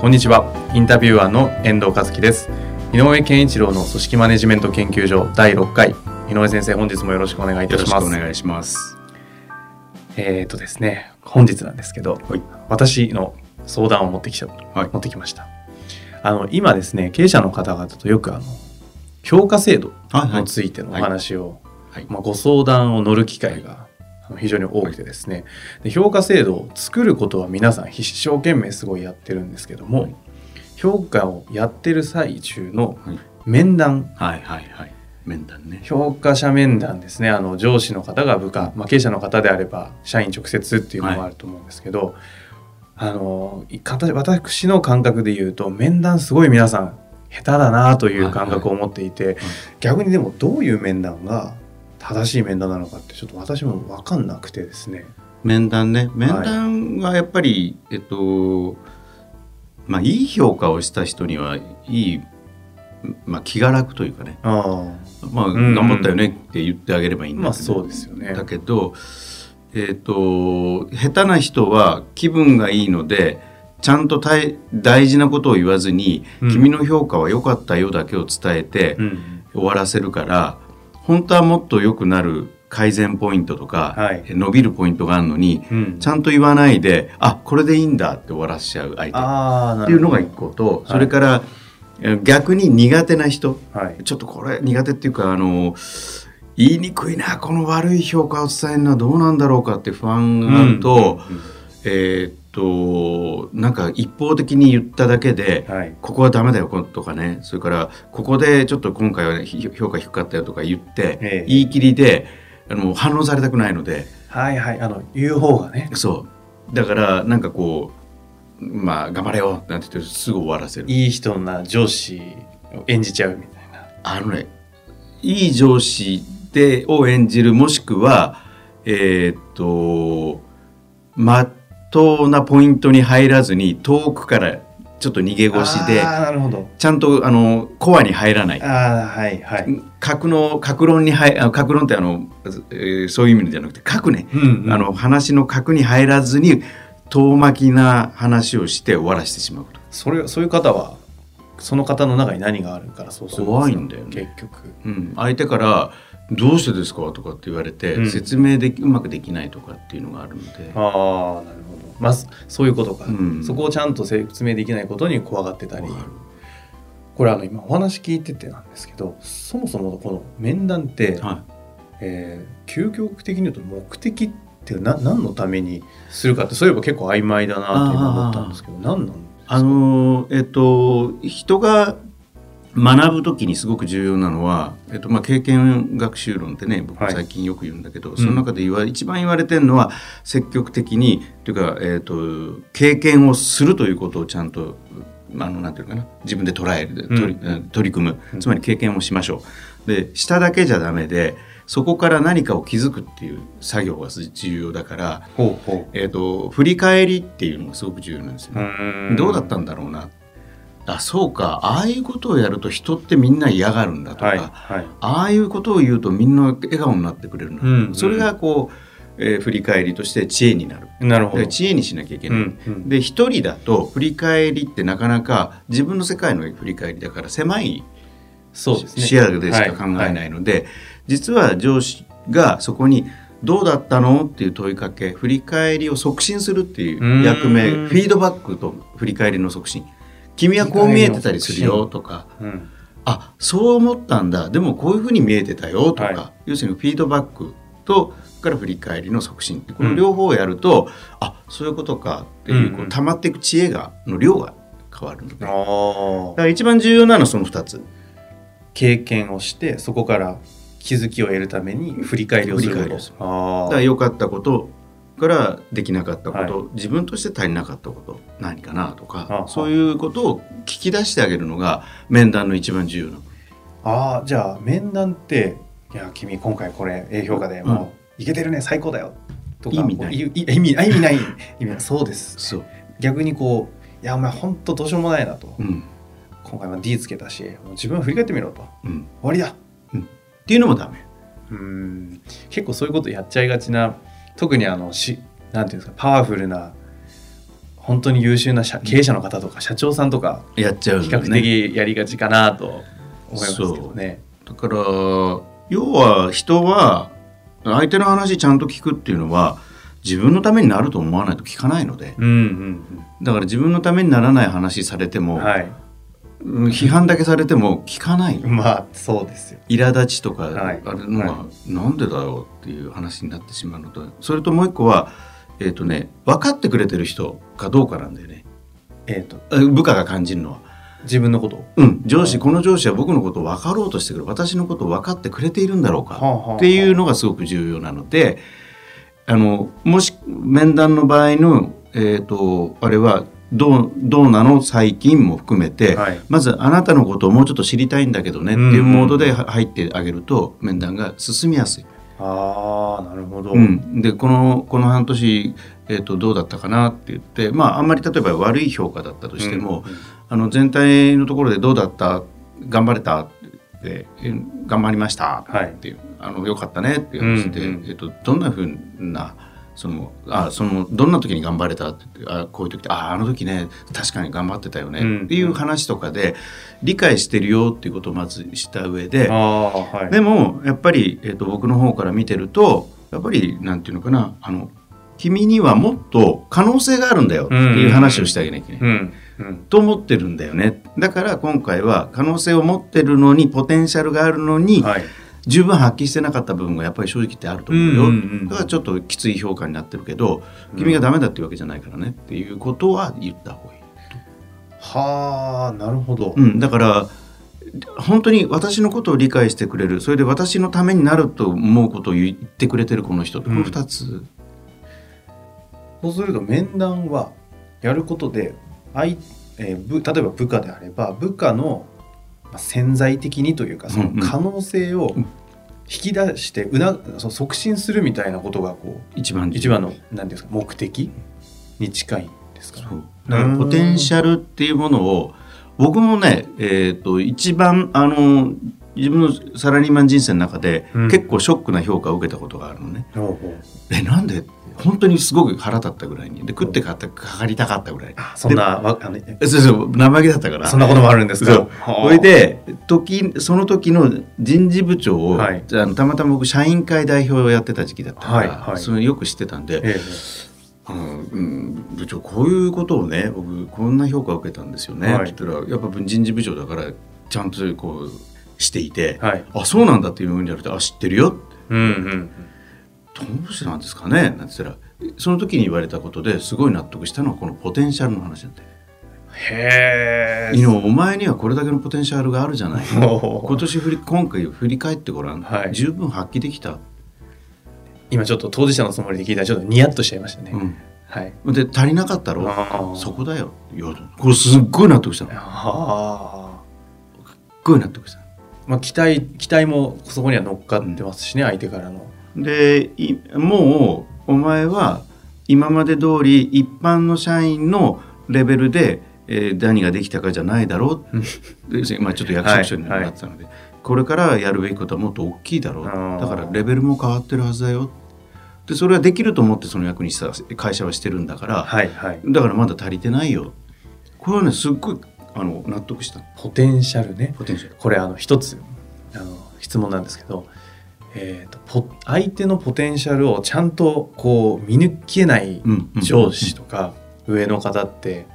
こんにちは。インタビュアーの遠藤和樹です。井上健一郎の組織マネジメント研究所第6回。井上先生本日もよろしくお願いいたします。お願いします。えっ、ー、とですね本日なんですけど、はい、私の相談を持ってきた、はい、持ってきました。あの今ですね経営者の方々とよくあの評価制度についてのお話を、はい、まあ、ご相談を乗る機会が非常に多くてですね、で評価制度を作ることは皆さん一生懸命すごいやってるんですけども、はい、評価をやってる最中の面談、はいはいはい。面談ね。評価者面談ですね。あの上司の方が部下、まあ、経営者の方であれば社員直接っていうのもあると思うんですけど、はい、あの私の感覚で言うと面談すごい皆さん下手だなという感覚を持っていて、逆にでもどういう面談が正しい面談なのかってちょっと私も分かんなくてですね。面談ね。面談はやっぱり、はい、えっとまあいい評価をした人にはいい、まあ、気が楽というかね。あまあ、頑張ったよねって言ってあげればいいんだけど、まあ、そうですよね。だけど、えっと下手な人は気分がいいのでちゃんと大事なことを言わずに、うん、君の評価は良かったよだけを伝えて、終わらせるから本当はもっと良くなる改善ポイントとか、はい、伸びるポイントがあるのに、うん、ちゃんと言わないであこれでいいんだって終わらせちゃう相手っていうのが一個と、それから、逆に苦手な人、はい、ちょっとこれ苦手っていうかあの言いにくいなこの悪い評価を伝えるのはどうなんだろうかって不安があると、うん。うん。うん、えー、となんか一方的に言っただけで、はい、ここはダメだよとかね。それからここでちょっと今回は、ね、評価低かったよとか言って、え言い切りであの反応されたくないので。はいはい。あの言う方がね。そう。だからなんかこうまあ頑張れよなんて言ってすぐ終わらせる。いい人な上司を演じちゃうみたいな。あのねいい上司でを演じるもしくはえー、っとま当なポイントに入らずに遠くからちょっと逃げ腰でちゃんとあのコアに入らない。はいはい、格の格論に入格論ってあの、えー、そういう意味じゃなくて格ね、うんうん、あの話の格に入らずに遠巻きな話をして終わらせてしまうそれそういう方はその方の中に何があるからそうする怖いんだよ、ね、結局、うん、相手からどうしてですか？とかって言われて、うん、説明でうまくできないとかっていうのがあるので。ああなるほど。まあそういうことか、うん、そこをちゃんと説明できないことに怖がってたり。これあの今お話聞いててなんですけどそもそもこの面談って、はい、えー、究極的に言うと目的ってな何のためにするかってそういえば結構曖昧だなと今思ったんですけど何なんですか？あのえっと人が学ぶ時にすごく重要なのは、えっとまあ、経験学習論ってね僕最近よく言うんだけど、はい、その中で言わ、一番言われてるのは積極的にというか、えっと、経験をするということをちゃんとあのなんていうかな自分で捉える取り,、取り組む。つまり経験をしましょう。でしただけじゃダメでそこから何かを気づくっていう作業が重要だからほうほう、えーと、振り返りっていうのがすごく重要なんですよ、ね。どうだったんだろうなあそうか。ああいうことをやると人ってみんな嫌がるんだとか、はいはい、ああいうことを言うとみんな笑顔になってくれるんだ、うんうん、それがこう、えー、振り返りとして知恵になる。なるほど。知恵にしなきゃいけない、うんうん、で一人だと振り返りってなかなか自分の世界の振り返りだから狭いそうです、ね、視野でしか考えないので、はいはい、実は上司がそこにどうだったのっていう問いかけ振り返りを促進するっていう役目フィードバックと振り返りの促進君はこう見えてたりするよとか、うん、あそう思ったんだ。でもこういうふうに見えてたよとか、はい、要するにフィードバックとから振り返りの促進この両方をやると、うん、あそういうことかっていう,、こう溜まっていく知恵がの量が変わるので、だから一番重要なのはその2つ。経験をしてそこから気づきを得るために振り返りをするだから良かったことからできなかったこと、はい、自分として足りなかったこと何かなとかそういうことを聞き出してあげるのが面談の一番重要なああじゃあ面談って「いや君今回これ A 評価でもういけてるね最高だよ」とか意味ない。意味意味ない。意味そうです、そう。逆にこう「いやお前本当どうしようもないな」と、うん、今回は D つけたし自分を振り返ってみろと、うん、終わりだ、うん、っていうのもダメ。うん。結構そういうことやっちゃいがちな特にあのしなんていうんですかパワフルな本当に優秀な経営者の方とか社長さんとかやっちゃう、ね、比較的やりがちかなと思いますけどね。だから要は人は相手の話ちゃんと聞くっていうのは自分のためになると思わないと聞かないので、うんうんうん、だから自分のためにならない話されても、はい、批判だけされても聞かないまあそうですよ。苛立ちとか、あれのが、なんでだよっていう話になってしまうのとそれともう一個はえっ、ー、とね分かってくれてる人かどうかなんだよね。えーと、部下が感じるのは。自分のことうん。上司この上司は僕のことを分かろうとしてくる。私のことを分かってくれているんだろうか。っていうのがすごく重要なのであのもし面談の場合の、えーとあれはどうどうなの？最近も含めて、はい、まずあなたのことをもうちょっと知りたいんだけどねっていうモードで入ってあげると面談が進みやすい。あなるほど、うん、でこのこの半年、えーと、どうだったかなって言ってまああんまり例えば悪い評価だったとしても、うんうん、あの全体のところでどうだった？頑張れた？って頑張りました？っていう、はい、あのよかったねっていう話で、うんうん、えーとどんなふうなそのあそのどんな時に頑張れたってあこういう時ってああの時ね確かに頑張ってたよね、うん、っていう話とかで理解してるよっていうことをまずした上で、はい、でもやっぱり、えーと、僕の方から見てるとやっぱりなんていうのかなあの君にはもっと可能性があるんだよっていう話をしてあげなきゃいけない。と思ってるんだよね。だから今回は可能性を持ってるのにポテンシャルがあるのに、はい十分発揮してなかった部分がやっぱり正直ってあると思うよ、うんうんうん、だからちょっときつい評価になってるけど、君がダメだっていうわけじゃないからねっていうことは言った方がいい。はあなるほど、うん、だから本当に私のことを理解してくれるそれで私のためになると思うことを言ってくれてるこの人この2つ、うん、そうすると面談はやることで相、えー、例えば部下であれば部下の潜在的にというかその可能性を引き出してうなそ促進するみたいなことがこう一番一番の何ですか目的に近いんですか、ね、だからポテンシャルっていうものを僕もね、えーと、一番あの自分のサラリーマン人生の中で、結構ショックな評価を受けたことがあるのね。うん、えなんで？本当にすごく腹立ったぐらいに。で食ってかかかりたかったぐらい。そんなあのそうそう生意気だったから。そんなこともあるんですか？それで時その時の人事部長を、はい、あのたまたま僕社員会代表をやってた時期だったから、はいはい、それよく知ってたんで、ええ。あのうん、部長こういうことをね僕こんな評価を受けたんですよね、はい、って言ったらやっぱ人事部長だからちゃんとこうしていて、はい、あそうなんだっていうふうに言われてあ知ってるよ、うんうん、どうしてなんですかね？なんて言ったらその時に言われたことですごい納得したのはこのポテンシャルの話なんだよ。へえ。お前にはこれだけのポテンシャルがあるじゃない。今年振り今回振り返ってごらん、はい、十分発揮できた。今ちょっと当事者のつもりで聞いたらちょっとニヤッとしちゃいましたね。うんはい、で足りなかったろ？そこだよこれすっごい納得したの。はすっごい納得した。まあ期待期待もそこには乗っかってますしね、うん、相手からの。でもうお前は今まで通り一般の社員のレベルで、えー、何ができたかじゃないだろう。まあちょっと役職書になってたので、はいはい、これからやるべきことはもっと大きいだろう。だからレベルも変わってるはずだよ。でそれはできると思ってその役にした会社はしてるんだから、はいはい、だからまだ足りてないよ。これはねすっごいあの納得した。ポテンシャルね。ポテンシャル。これあの一つあの質問なんですけどえーと、と相手のポテンシャルをちゃんとこう見抜けない上司とか上の方って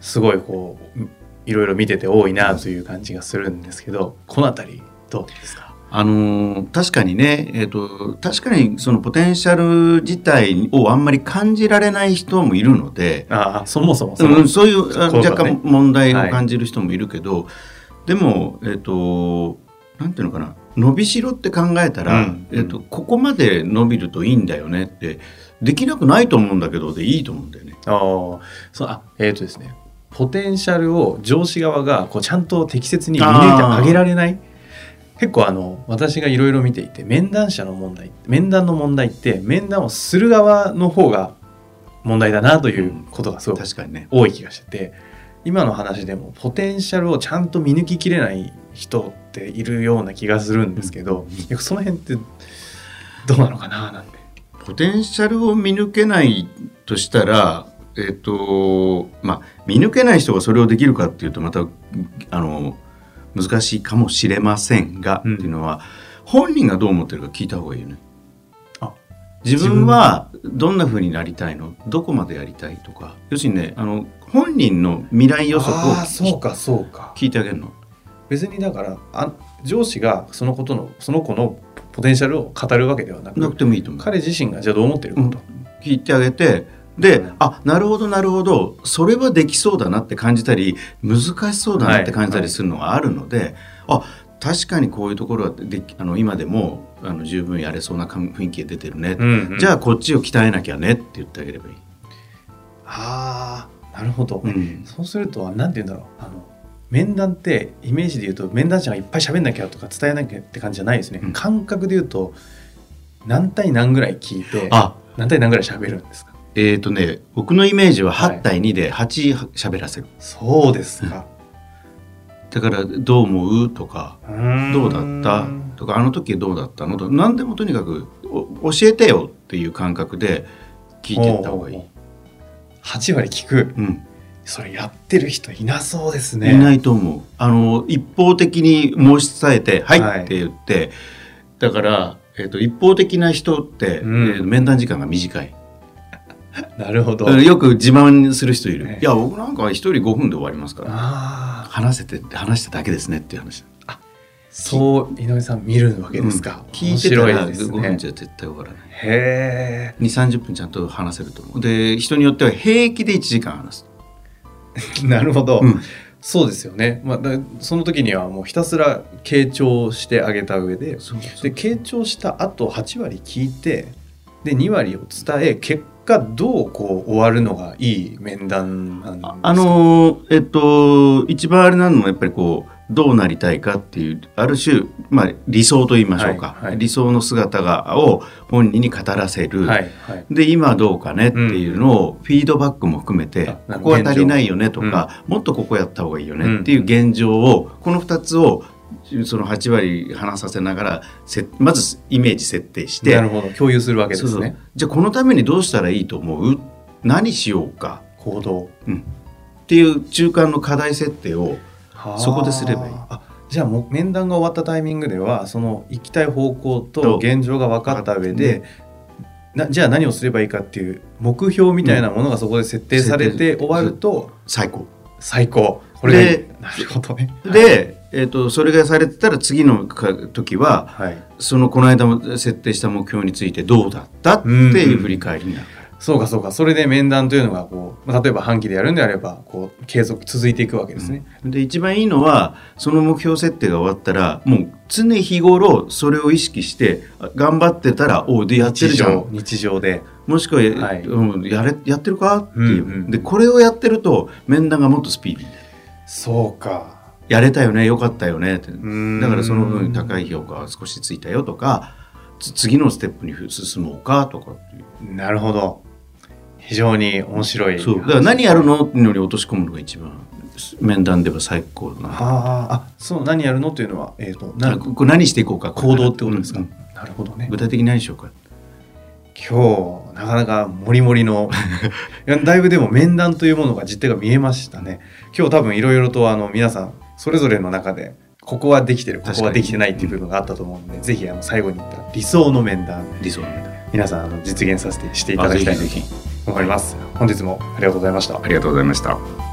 すごいこういろいろ見てて多いなという感じがするんですけどこの辺りどうですか？あの確かにね、えーと、確かにそのポテンシャル自体をあんまり感じられない人もいるのであそもそもそうん、そういう若干問題を感じる人もいるけど、はい、でも、えっ、ー、となんていうのかな伸びしろって考えたら、うん、えっと、ここまで伸びるといいんだよねってできなくないと思うんだけどでいいと思うんだよね。あそうあえっ、ー、とですねポテンシャルを上司側がこうちゃんと適切に見抜いてあげられない結構あの私がいろいろ見ていて面談者の問題面談の問題って面談をする側の方が問題だなということがすごく多い気がしてて、今の話でもポテンシャルをちゃんと見抜ききれない人っているような気がするんですけど、うん、その辺ってどうなのかななんて。ポテンシャルを見抜けないとしたらえっ、ー、とまあ見抜けない人がそれをできるかっていうとまたあの難しいかもしれませんが、うん、っていうのは本人がどう思ってるか聞いた方がいいよね。自分はどんなふうになりたいの？どこまでやりたいとか？要するにねあの本人の未来予測をそうかそうか。聞いてあげるの。別にだからあ上司がそのことのその子のポテンシャルを語るわけではなくなくてもいいと思う。彼自身がじゃあどう思ってるかと、うん、聞いてあげてで、うん、あなるほどなるほど。それはできそうだなって感じたり難しそうだなって感じたりするのがあるので、はいはい、あ確かにこういうところはであの今でもあの十分やれそうな雰囲気が出てるね、うんうん、じゃあこっちを鍛えなきゃねって言ってあげればいい。ああなるほど、うん、そうすると何て言うんだろう。あの面談ってイメージで言うと面談者がいっぱい喋んなきゃとか伝えなきゃって感じじゃないですね、うん、感覚で言うと何対何ぐらい聞いて何対何ぐらい喋るんですか？えっ、ー、とね僕のイメージは8対2で8喋らせる、はい、そうですか、だからどう思う？とかどうだった？とかあの時どうだったの？と何でもとにかく教えてよっていう感覚で聞いていった方がいい。8割聞く、うん、それやってる人いなそうですね。いないと思う。あの一方的に申し伝えて「はい」って言って、はい、だから、えーと、一方的な人って、うん、えー、面談時間が短い。なるほど。よく自慢する人いる。いや僕なんか一人5分で終わりますから。話せて話しただけですねっていう話。あそう井上さん見るわけですか、うん、聞いてたら5分じゃ絶対終わらない。へえ。2 3 0分ちゃんと話せると思う。で人によっては平気で1時間話す。なるほど、うん、そうですよね、まあ、その時にはもうひたすら傾聴してあげた上でで傾聴した後8割聞いてで2割を伝え結がどうこう終わるのがいい面談なんですか？あのえっと一番あれなのはやっぱりこうどうなりたいかっていうある種、まあ、理想と言いましょうか、はいはい、理想の姿がを本人に語らせる、はいはい、で今どうかねっていうのをフィードバックも含めて、うん、ここは足りないよねとか、うん、もっとここやった方がいいよねっていう現状を、この2つをその8割話させながらせまずイメージ設定してなるほど。共有するわけですね。じゃあこのためにどうしたらいいと思う？何しようか。行動、うん、っていう中間の課題設定をそこですればいい。じゃあもう面談が終わったタイミングではその行きたい方向と現状が分かった上で、なじゃあ何をすればいいかっていう目標みたいなものがそこで設定されて終わると、最高。最高。これでなるほどね。で、えーと、それがされてたら次の時は、はい、そのこの間も設定した目標についてどうだったっていう振り返りになるから。そうかそうか。それで面談というのがこう例えば半期でやるんであればこう継続続いていくわけですね。うん、で一番いいのはその目標設定が終わったらもう常日頃それを意識して頑張ってたらおでやってるじゃん。日常で。もしくは、はい、うん、やれやってるかっていう、うんうん、でこれをやってると面談がもっとスピーディーそうかやれたよねよかったよねって。だからその分高い評価は少しついたよとか次のステップに進もうかとかなるほど。非常に面白い。そう。だから何やるのっていうのに落とし込むのが一番面談では最高だな。ああそう何やるのっていうのは、えーと、とこれ何していこうか行動ってことですか、うん、なるほどね。具体的に何しようか。今日なかなかもりもりの だいぶでも面談というものが実態が見えましたね。今日多分いろいろとあの皆さんそれぞれの中でここはできてるここはできてないっていう部分があったと思うので、うん、ぜひあの最後に言った理想の面談理想の面談。皆さんあの実現させてしていただきたいと思います。本日もありがとうございました。ありがとうございました